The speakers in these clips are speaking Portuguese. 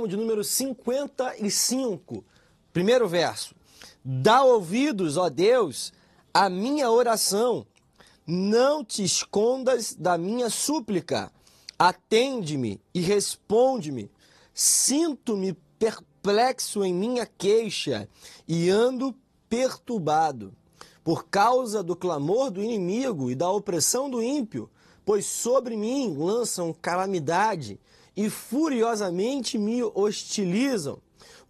Salmo de número 55, primeiro verso. Dá ouvidos, ó Deus, à minha oração. Não te escondas da minha súplica. Atende-me e responde-me. Sinto-me perplexo em minha queixa e ando perturbado por causa do clamor do inimigo e da opressão do ímpio, pois sobre mim lançam calamidade e furiosamente me hostilizam.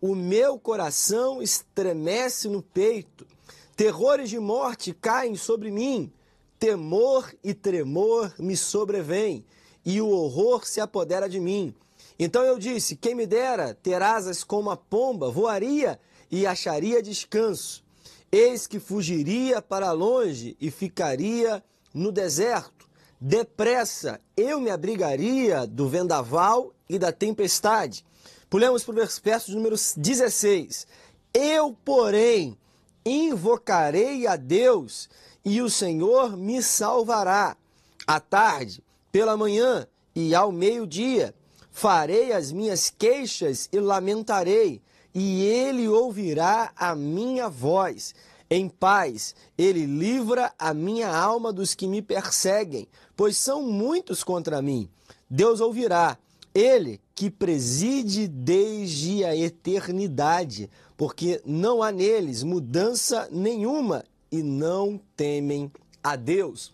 O meu coração estremece no peito. Terrores de morte caem sobre mim. Temor e tremor me sobrevêm, e o horror se apodera de mim. Então eu disse: Quem me dera ter asas como a pomba, voaria e acharia descanso. Eis que fugiria para longe e ficaria no deserto Depressa eu me abrigaria do vendaval e da tempestade. Pulemos para o verso número 16. Eu, porém, invocarei a Deus e o Senhor me salvará. À tarde, pela manhã e ao meio-dia, farei as minhas queixas e lamentarei, e ele ouvirá a minha voz. Em paz, ele livra a minha alma dos que me perseguem, pois são muitos contra mim. Deus ouvirá, ele que preside desde a eternidade, porque não há neles mudança nenhuma e não temem a Deus.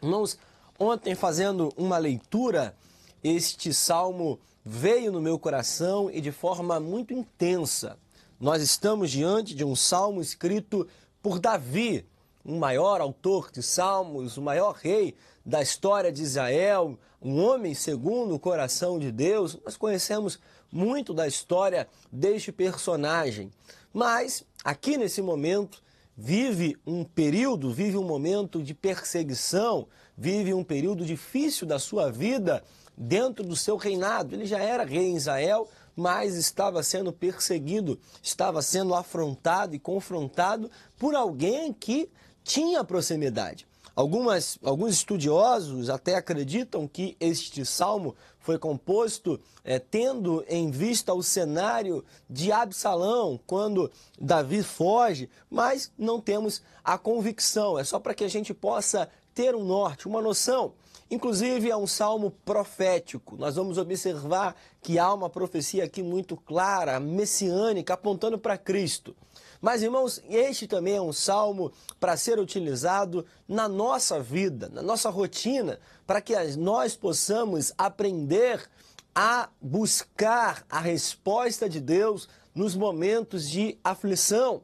Irmãos, ontem fazendo uma leitura, este salmo veio no meu coração e de forma muito intensa. Nós estamos diante de um salmo escrito por Davi, um maior autor de salmos, o maior rei da história de Israel, um homem segundo o coração de Deus. Nós conhecemos muito da história deste personagem, mas aqui nesse momento vive um período, vive um momento de perseguição, vive um período difícil da sua vida dentro do seu reinado. Ele já era rei em Israel, mas estava sendo perseguido, estava sendo afrontado e confrontado por alguém que tinha proximidade. Algumas, alguns estudiosos até acreditam que este salmo foi composto é, tendo em vista o cenário de Absalão, quando Davi foge, mas não temos a convicção, é só para que a gente possa ter um norte, uma noção. Inclusive, é um salmo profético. Nós vamos observar que há uma profecia aqui muito clara, messiânica, apontando para Cristo. Mas, irmãos, este também é um salmo para ser utilizado na nossa vida, na nossa rotina, para que nós possamos aprender a buscar a resposta de Deus nos momentos de aflição.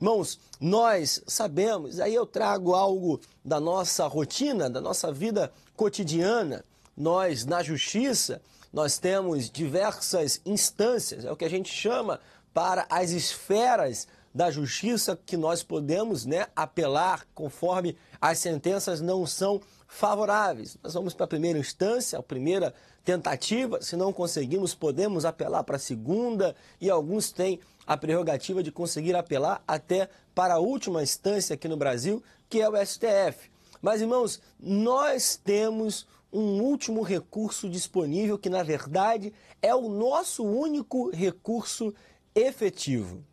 Irmãos, nós sabemos, aí eu trago algo da nossa rotina, da nossa vida cotidiana. Nós, na justiça, nós temos diversas instâncias, é o que a gente chama para as esferas da justiça que nós podemos né, apelar conforme as sentenças não são favoráveis. Nós vamos para a primeira instância, a primeira tentativa, se não conseguimos, podemos apelar para a segunda e alguns têm a prerrogativa de conseguir apelar até para a última instância aqui no Brasil, que é o STF. Mas, irmãos, nós temos um último recurso disponível que, na verdade, é o nosso único recurso efetivo.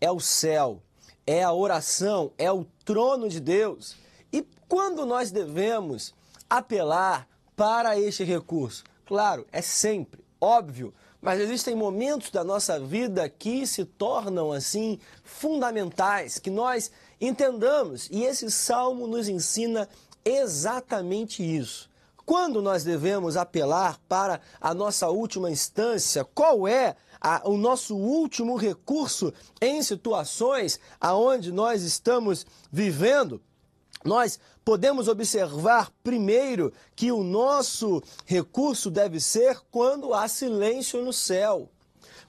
É o céu, é a oração, é o trono de Deus. E quando nós devemos apelar para este recurso? Claro, é sempre, óbvio, mas existem momentos da nossa vida que se tornam assim fundamentais, que nós entendamos, e esse salmo nos ensina exatamente isso. Quando nós devemos apelar para a nossa última instância, qual é a, o nosso último recurso em situações aonde nós estamos vivendo? Nós podemos observar primeiro que o nosso recurso deve ser quando há silêncio no céu,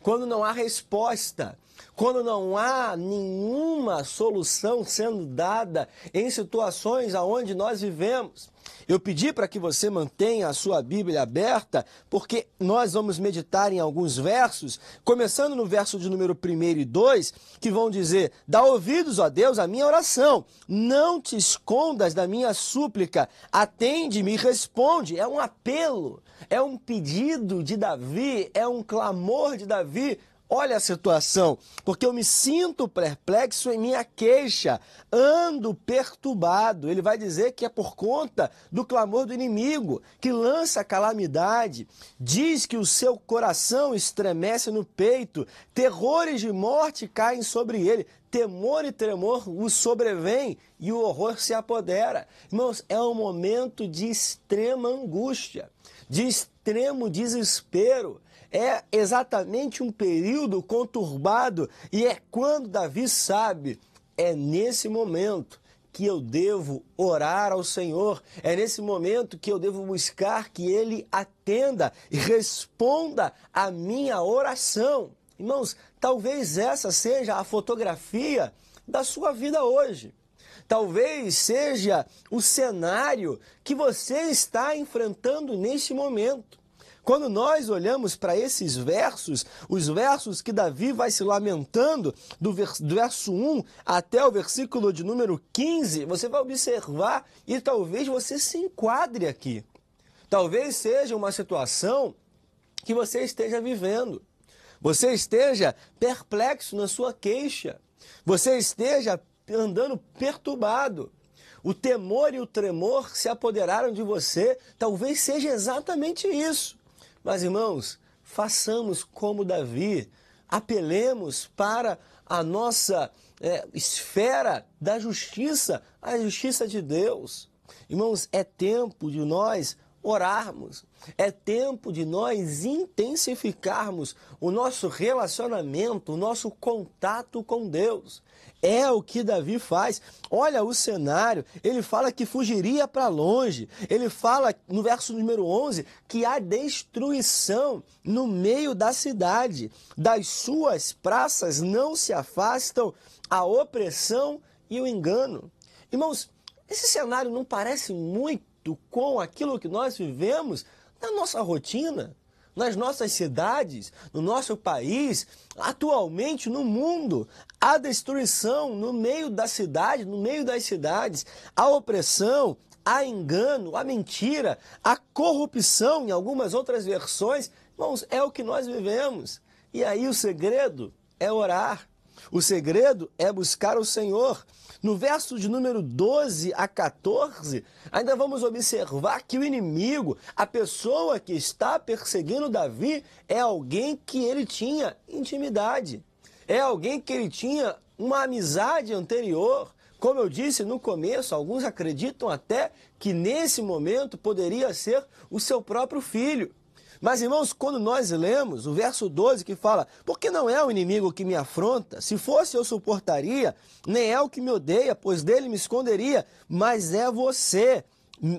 quando não há resposta. quando não há nenhuma solução sendo dada em situações aonde nós vivemos. Eu pedi para que você mantenha a sua Bíblia aberta, porque nós vamos meditar em alguns versos, começando no verso de número 1 e 2, que vão dizer: Dá ouvidos, ó Deus, à minha oração, não te escondas da minha súplica, atende-me e responde. É um apelo, é um pedido de Davi, é um clamor de Davi Olha a situação, porque eu me sinto perplexo em minha queixa, ando perturbado. Ele vai dizer que é por conta do clamor do inimigo, que lança calamidade, diz que o seu coração estremece no peito, terrores de morte caem sobre ele, temor e tremor o sobrevém e o horror se apodera. Irmãos, é um momento de extrema angústia, de extremo desespero é exatamente um período conturbado e é quando Davi sabe, é nesse momento que eu devo orar ao Senhor, é nesse momento que eu devo buscar que Ele atenda e responda a minha oração. Irmãos, talvez essa seja a fotografia da sua vida hoje. Talvez seja o cenário que você está enfrentando neste momento. Quando nós olhamos para esses versos, os versos que Davi vai se lamentando, do, verso 1 até o versículo de número 15, você vai observar e talvez você se enquadre aqui. Talvez seja uma situação que você esteja vivendo. Você esteja perplexo na sua queixa. Você esteja andando perturbado. O temor e o tremor se apoderaram de você. Talvez seja exatamente isso. Mas, irmãos, façamos como Davi, apelemos para a nossa é, esfera da justiça, a justiça de Deus. Irmãos, é tempo de nós orarmos, é tempo de nós intensificarmos o nosso relacionamento, o nosso contato com Deus. É o que Davi faz. Olha o cenário. Ele fala que fugiria para longe. Ele fala no verso número 11 que há destruição no meio da cidade. Das suas praças não se afastam a opressão e o engano. Irmãos, esse cenário não parece muito com aquilo que nós vivemos na nossa rotina? nas nossas cidades, no nosso país, atualmente no mundo. Há destruição no meio da cidade, no meio das cidades, a opressão, a engano, a mentira, a corrupção, em algumas outras versões. Irmãos, é o que nós vivemos. E aí o segredo é orar. O segredo é buscar o Senhor. No verso de número 12 a 14, ainda vamos observar que o inimigo, a pessoa que está perseguindo Davi, é alguém que ele tinha intimidade. É alguém que ele tinha uma amizade anterior. Como eu disse no começo, alguns acreditam até que nesse momento poderia ser o seu próprio filho. Mas, irmãos, quando nós lemos o verso 12 que fala: Porque não é o inimigo que me afronta, se fosse eu suportaria, nem é o que me odeia, pois dele me esconderia, mas é você,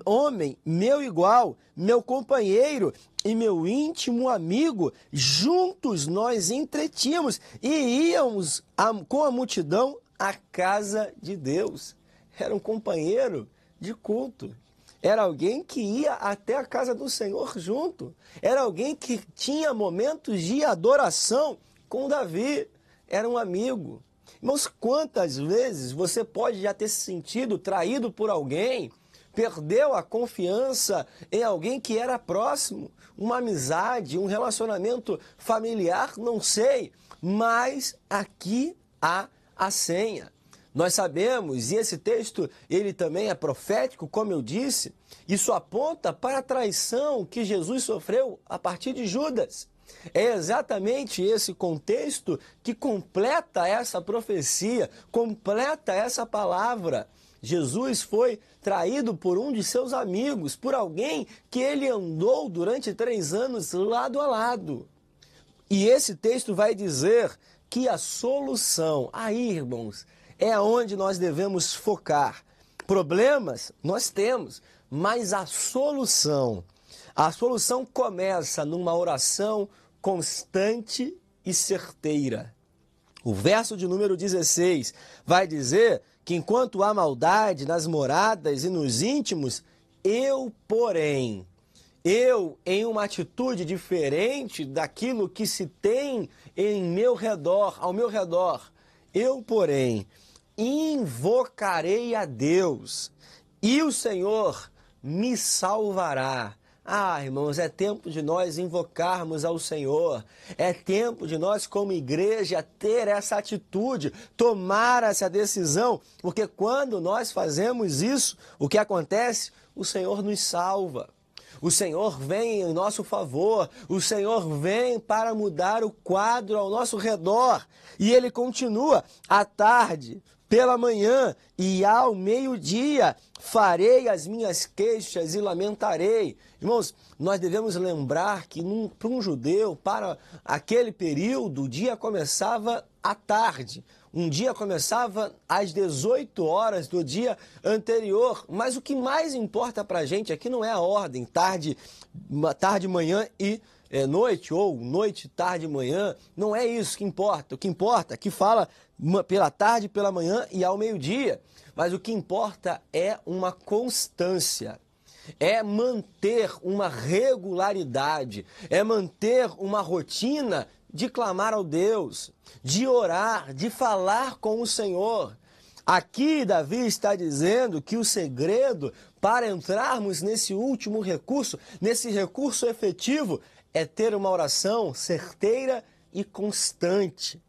homem, meu igual, meu companheiro e meu íntimo amigo, juntos nós entretínhamos e íamos a, com a multidão à casa de Deus. Era um companheiro de culto. Era alguém que ia até a casa do Senhor junto. Era alguém que tinha momentos de adoração com Davi. Era um amigo. Irmãos, quantas vezes você pode já ter se sentido traído por alguém, perdeu a confiança em alguém que era próximo, uma amizade, um relacionamento familiar, não sei, mas aqui há a senha. Nós sabemos, e esse texto ele também é profético, como eu disse, isso aponta para a traição que Jesus sofreu a partir de Judas. É exatamente esse contexto que completa essa profecia, completa essa palavra. Jesus foi traído por um de seus amigos, por alguém que ele andou durante três anos lado a lado. E esse texto vai dizer que a solução, aí, irmãos, é onde nós devemos focar. Problemas nós temos, mas a solução, a solução começa numa oração constante e certeira. O verso de número 16 vai dizer que enquanto há maldade nas moradas e nos íntimos, eu, porém, eu, em uma atitude diferente daquilo que se tem em meu redor, ao meu redor, eu, porém, invocarei a Deus e o Senhor me salvará. Ah, irmãos, é tempo de nós invocarmos ao Senhor. É tempo de nós, como igreja, ter essa atitude, tomar essa decisão, porque quando nós fazemos isso, o que acontece? O Senhor nos salva. O Senhor vem em nosso favor, o Senhor vem para mudar o quadro ao nosso redor. E ele continua: à tarde, pela manhã e ao meio-dia farei as minhas queixas e lamentarei. Irmãos, nós devemos lembrar que para um judeu, para aquele período, o dia começava à tarde. Um dia começava às 18 horas do dia anterior. Mas o que mais importa para a gente aqui não é a ordem, tarde, tarde, manhã e é, noite, ou noite, tarde, manhã. Não é isso que importa. O que importa é que fala pela tarde, pela manhã e ao meio-dia. Mas o que importa é uma constância. É manter uma regularidade, é manter uma rotina de clamar ao Deus, de orar, de falar com o Senhor. Aqui Davi está dizendo que o segredo para entrarmos nesse último recurso, nesse recurso efetivo, é ter uma oração certeira e constante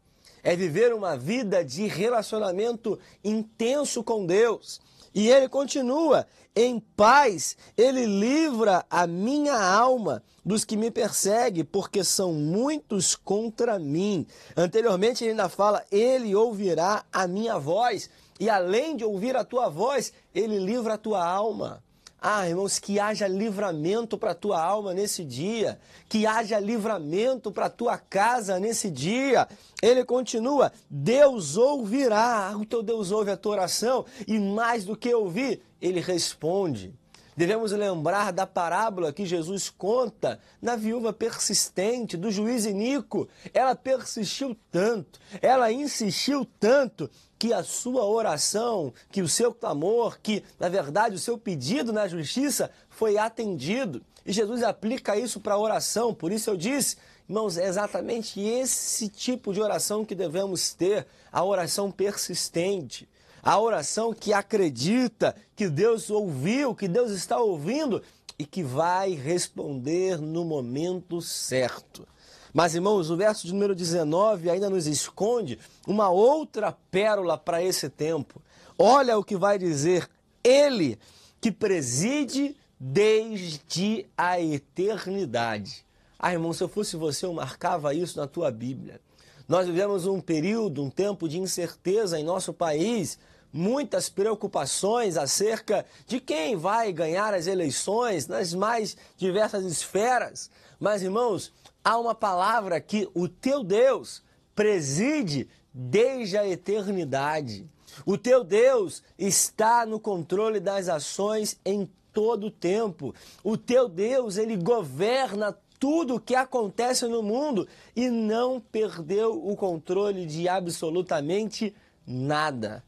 é viver uma vida de relacionamento intenso com Deus. E ele continua: em paz, ele livra a minha alma dos que me perseguem, porque são muitos contra mim. Anteriormente, ele ainda fala: ele ouvirá a minha voz, e além de ouvir a tua voz, ele livra a tua alma. Ah, irmãos, que haja livramento para a tua alma nesse dia, que haja livramento para a tua casa nesse dia. Ele continua: Deus ouvirá, o teu Deus ouve a tua oração, e mais do que ouvir, ele responde. Devemos lembrar da parábola que Jesus conta na viúva persistente, do juiz Inico. Ela persistiu tanto, ela insistiu tanto que a sua oração, que o seu clamor, que na verdade o seu pedido na justiça foi atendido. E Jesus aplica isso para a oração, por isso eu disse, irmãos, é exatamente esse tipo de oração que devemos ter, a oração persistente. A oração que acredita que Deus ouviu, que Deus está ouvindo e que vai responder no momento certo. Mas, irmãos, o verso de número 19 ainda nos esconde uma outra pérola para esse tempo. Olha o que vai dizer ele que preside desde a eternidade. Ah, irmão, se eu fosse você, eu marcava isso na tua Bíblia. Nós vivemos um período, um tempo de incerteza em nosso país, muitas preocupações acerca de quem vai ganhar as eleições nas mais diversas esferas. Mas, irmãos, há uma palavra que o teu Deus preside desde a eternidade. O teu Deus está no controle das ações em todo o tempo. O teu Deus, ele governa tudo o que acontece no mundo e não perdeu o controle de absolutamente nada.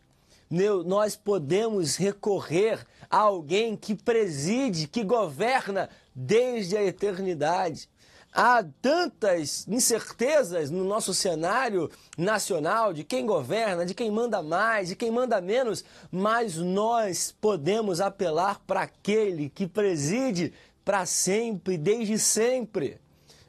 Meu, nós podemos recorrer a alguém que preside, que governa desde a eternidade. Há tantas incertezas no nosso cenário nacional de quem governa, de quem manda mais, de quem manda menos, mas nós podemos apelar para aquele que preside para sempre, desde sempre.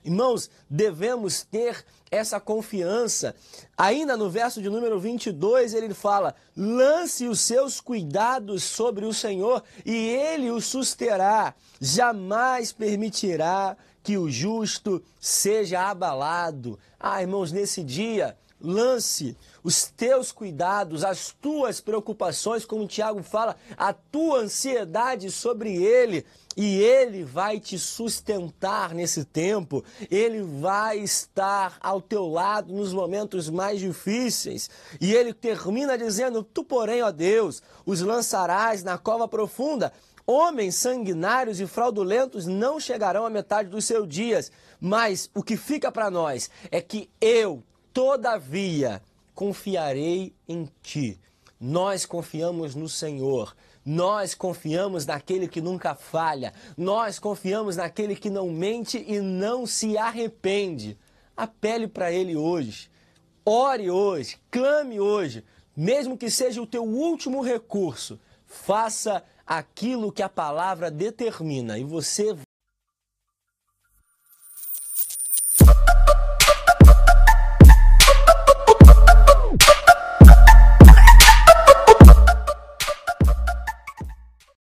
Irmãos, devemos ter essa confiança. Ainda no verso de número 22, ele fala: lance os seus cuidados sobre o Senhor e ele o susterá, jamais permitirá que o justo seja abalado. Ah, irmãos, nesse dia, lance os teus cuidados, as tuas preocupações, como o Tiago fala, a tua ansiedade sobre ele, e ele vai te sustentar nesse tempo, ele vai estar ao teu lado nos momentos mais difíceis. E ele termina dizendo: Tu, porém, ó Deus, os lançarás na cova profunda Homens sanguinários e fraudulentos não chegarão à metade dos seus dias, mas o que fica para nós é que eu, todavia, confiarei em ti. Nós confiamos no Senhor. Nós confiamos naquele que nunca falha. Nós confiamos naquele que não mente e não se arrepende. Apele para ele hoje. Ore hoje, clame hoje, mesmo que seja o teu último recurso. Faça aquilo que a palavra determina. E você